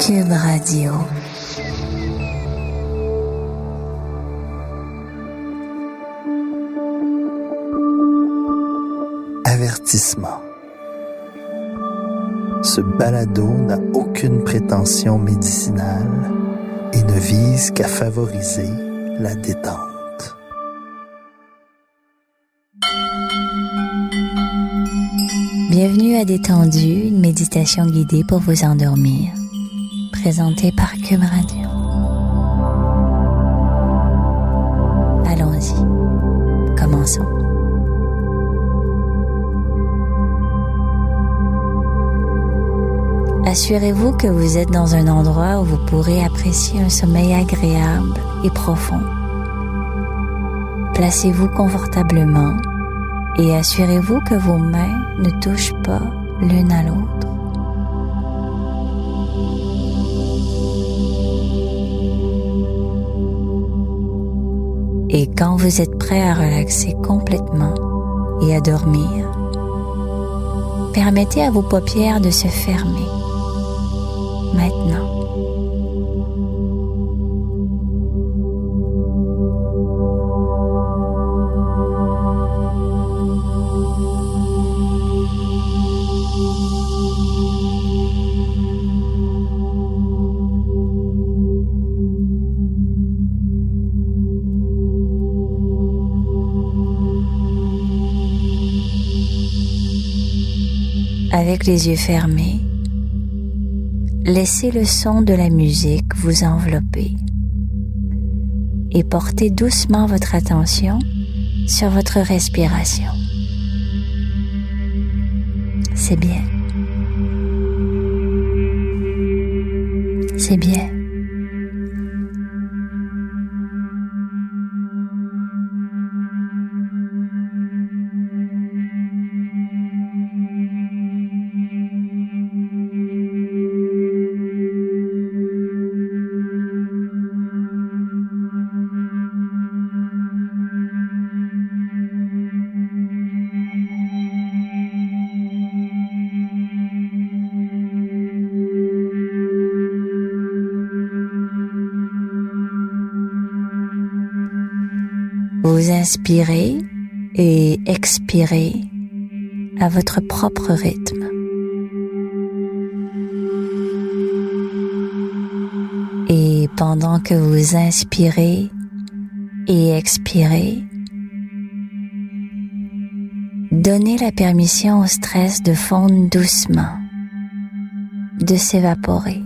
Cube Radio. Avertissement. Ce balado n'a aucune prétention médicinale et ne vise qu'à favoriser la détente. Bienvenue à Détendu, une méditation guidée pour vous endormir. Présentée par Cube Radio. Allons-y. Commençons. Assurez-vous que vous êtes dans un endroit où vous pourrez apprécier un sommeil agréable et profond. Placez-vous confortablement et assurez-vous que vos mains ne touchent pas l'une à l'autre. Et quand vous êtes prêt à relaxer complètement et à dormir, permettez à vos paupières de se fermer maintenant. Avec les yeux fermés, laissez le son de la musique vous envelopper et portez doucement votre attention sur votre respiration. C'est bien. C'est bien. Vous inspirez et expirez à votre propre rythme. Et pendant que vous inspirez et expirez, donnez la permission au stress de fondre doucement, de s'évaporer.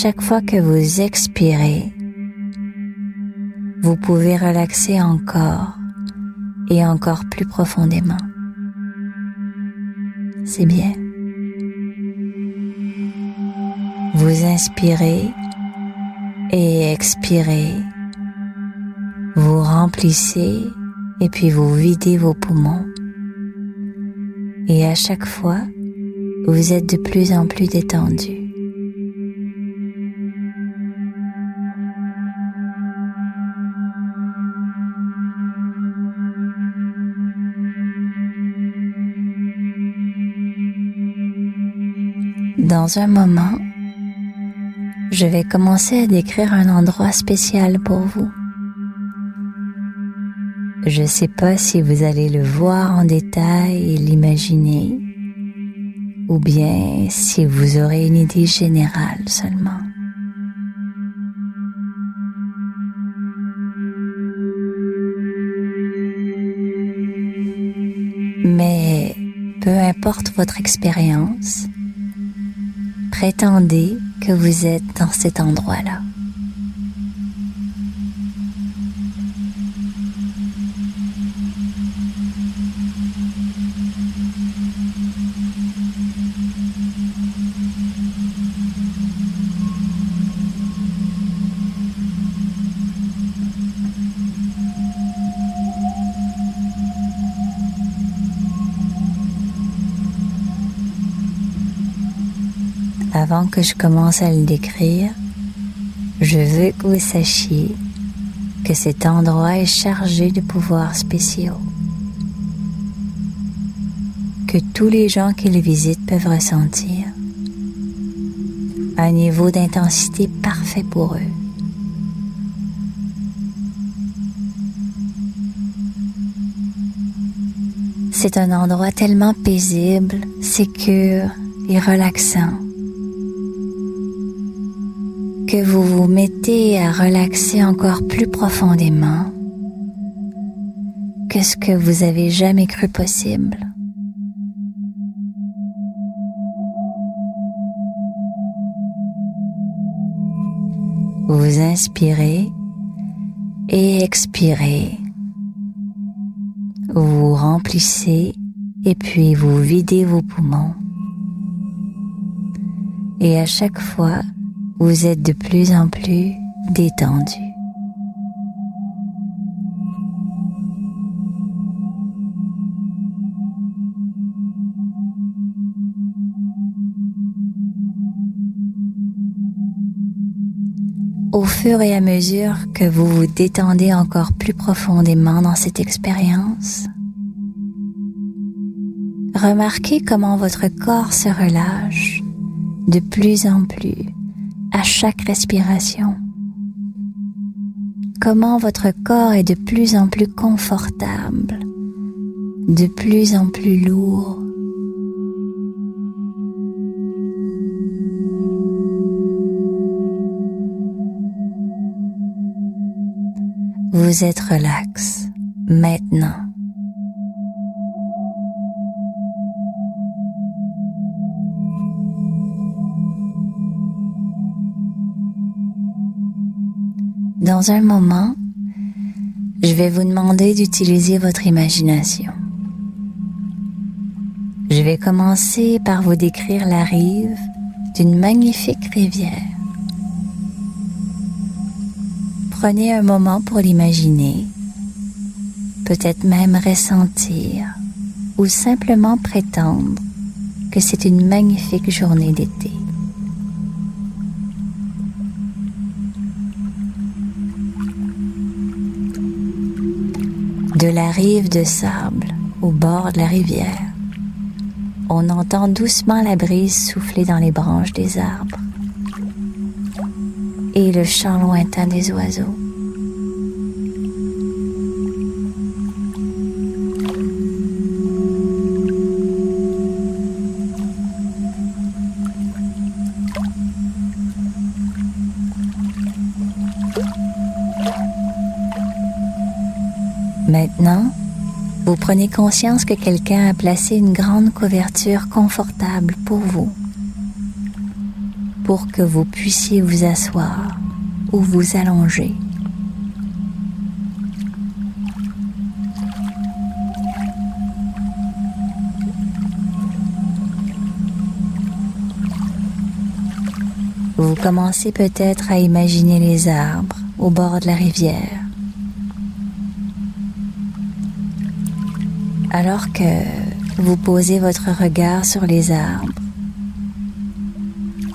Chaque fois que vous expirez, vous pouvez relaxer encore et encore plus profondément. C'est bien. Vous inspirez et expirez. Vous remplissez et puis vous videz vos poumons. Et à chaque fois, vous êtes de plus en plus détendu. Dans un moment, je vais commencer à décrire un endroit spécial pour vous. Je ne sais pas si vous allez le voir en détail et l'imaginer, ou bien si vous aurez une idée générale seulement. Mais peu importe votre expérience, prétendez que vous êtes dans cet endroit-là. Avant que je commence à le décrire, je veux que vous sachiez que cet endroit est chargé de pouvoirs spéciaux, que tous les gens qui le visitent peuvent ressentir, un niveau d'intensité parfait pour eux. C'est un endroit tellement paisible, sécure et relaxant que vous vous mettez à relaxer encore plus profondément que ce que vous avez jamais cru possible. Vous inspirez et expirez vous remplissez et puis vous videz vos poumons. Et à chaque fois, vous êtes de plus en plus détendu. Au fur et à mesure que vous vous détendez encore plus profondément dans cette expérience, remarquez comment votre corps se relâche de plus en plus à chaque respiration. Comment votre corps est de plus en plus confortable, de plus en plus lourd Vous êtes relax maintenant. Dans un moment, je vais vous demander d'utiliser votre imagination. Je vais commencer par vous décrire la rive d'une magnifique rivière. Prenez un moment pour l'imaginer, peut-être même ressentir ou simplement prétendre que c'est une magnifique journée d'été. De la rive de sable au bord de la rivière, on entend doucement la brise souffler dans les branches des arbres et le chant lointain des oiseaux. Prenez conscience que quelqu'un a placé une grande couverture confortable pour vous pour que vous puissiez vous asseoir ou vous allonger. Vous commencez peut-être à imaginer les arbres au bord de la rivière. Alors que vous posez votre regard sur les arbres,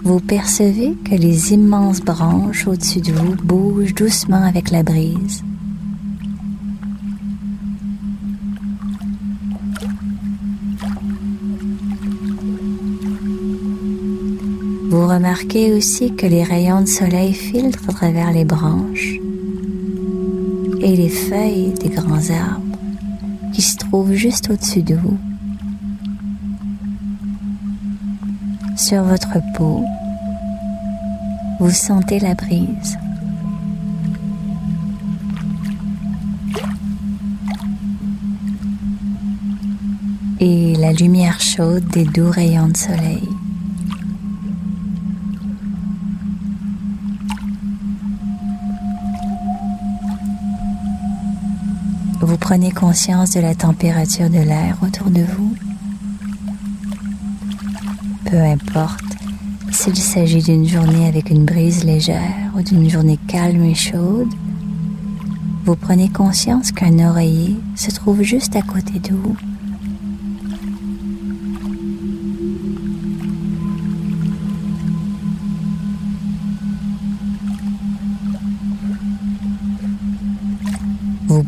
vous percevez que les immenses branches au-dessus de vous bougent doucement avec la brise. Vous remarquez aussi que les rayons de soleil filtrent à travers les branches et les feuilles des grands arbres juste au-dessus de vous. Sur votre peau, vous sentez la brise. Et la lumière chaude des doux rayons de soleil. Prenez conscience de la température de l'air autour de vous peu importe s'il s'agit d'une journée avec une brise légère ou d'une journée calme et chaude, vous prenez conscience qu'un oreiller se trouve juste à côté de vous.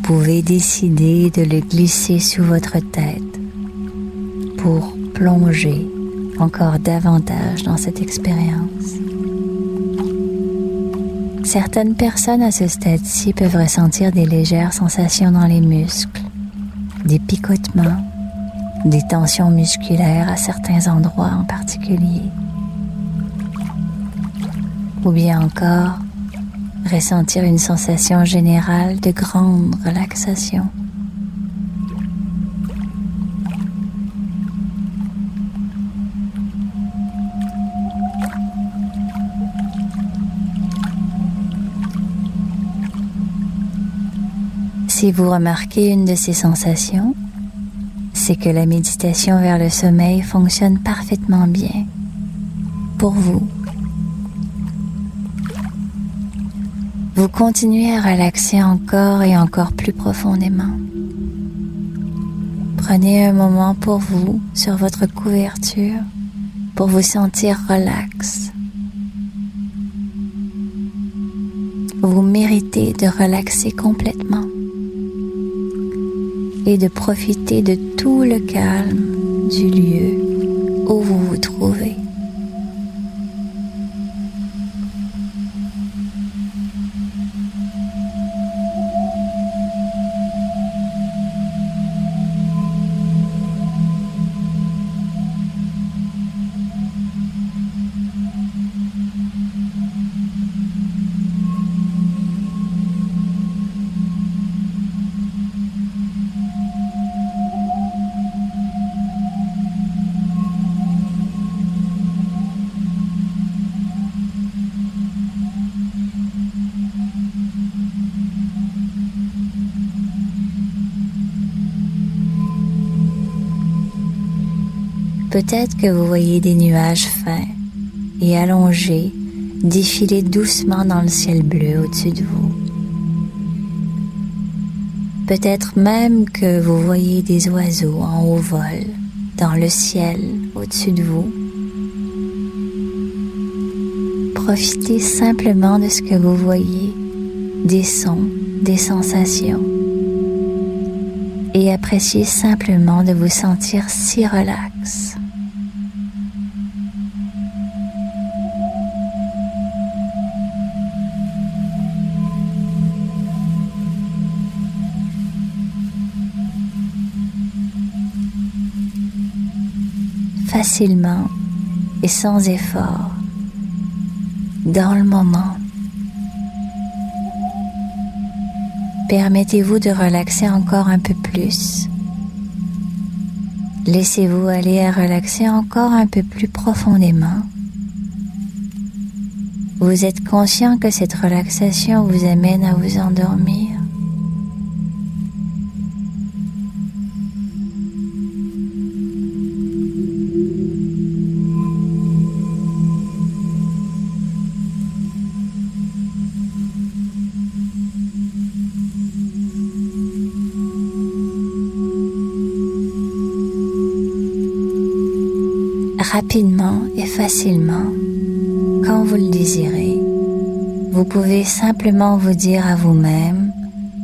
Pouvez décider de le glisser sous votre tête pour plonger encore davantage dans cette expérience. Certaines personnes à ce stade-ci peuvent ressentir des légères sensations dans les muscles, des picotements, des tensions musculaires à certains endroits en particulier, ou bien encore ressentir une sensation générale de grande relaxation. Si vous remarquez une de ces sensations, c'est que la méditation vers le sommeil fonctionne parfaitement bien pour vous vous continuez à relaxer encore et encore plus profondément. Prenez un moment pour vous sur votre couverture pour vous sentir relax. Vous méritez de relaxer complètement et de profiter de tout le calme du lieu où vous vous trouvez. Peut-être que vous voyez des nuages fins et allongés défiler doucement dans le ciel bleu au-dessus de vous. Peut-être même que vous voyez des oiseaux en haut vol dans le ciel au-dessus de vous. Profitez simplement de ce que vous voyez, des sons, des sensations, et appréciez simplement de vous sentir si relax. Facilement et sans effort, dans le moment. Permettez-vous de relaxer encore un peu plus. Laissez-vous aller à relaxer encore un peu plus profondément. Vous êtes conscient que cette relaxation vous amène à vous endormir. Rapidement et facilement, quand vous le désirez, vous pouvez simplement vous dire à vous-même,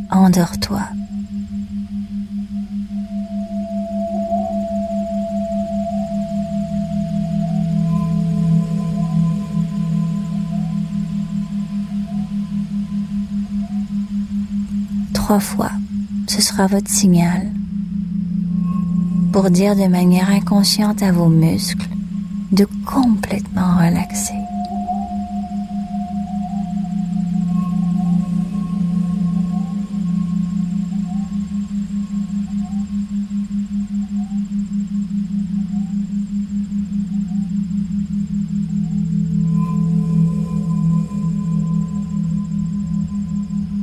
endors-toi. Trois fois, ce sera votre signal pour dire de manière inconsciente à vos muscles de complètement relaxer.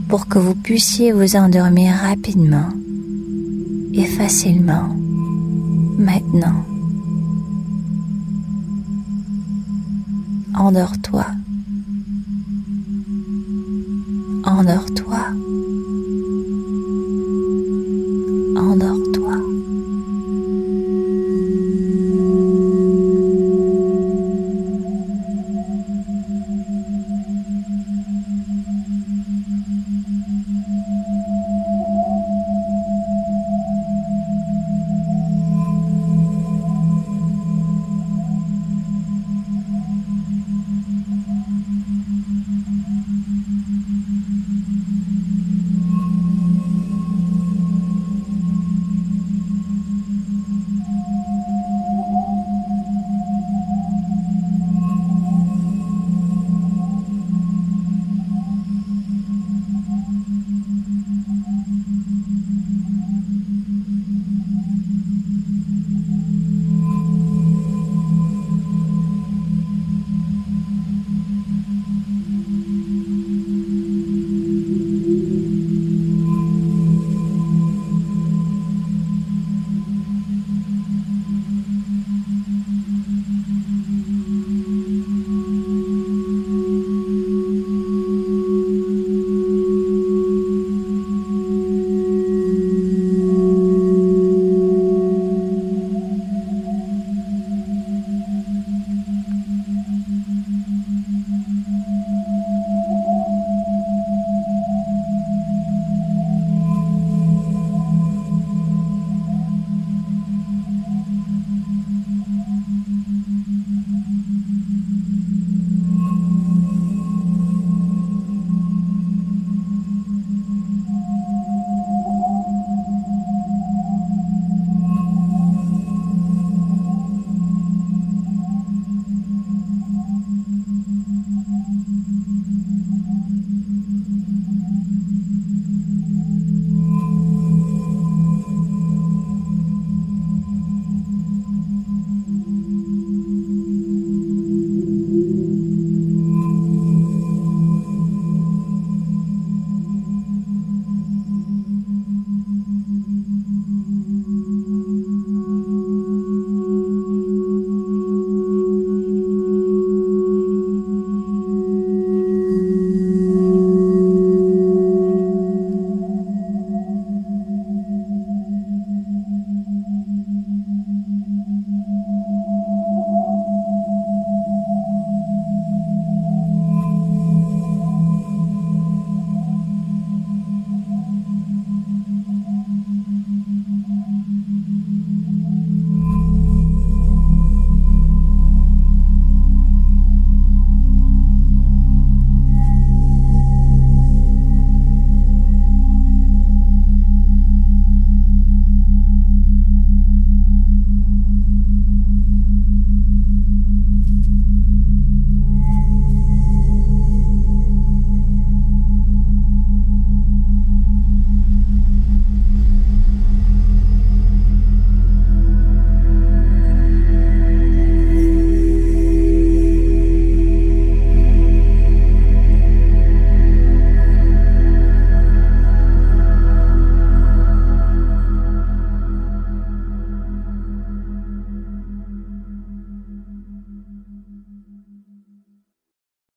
pour que vous puissiez vous endormir rapidement et facilement maintenant. Endors-toi. Endors-toi.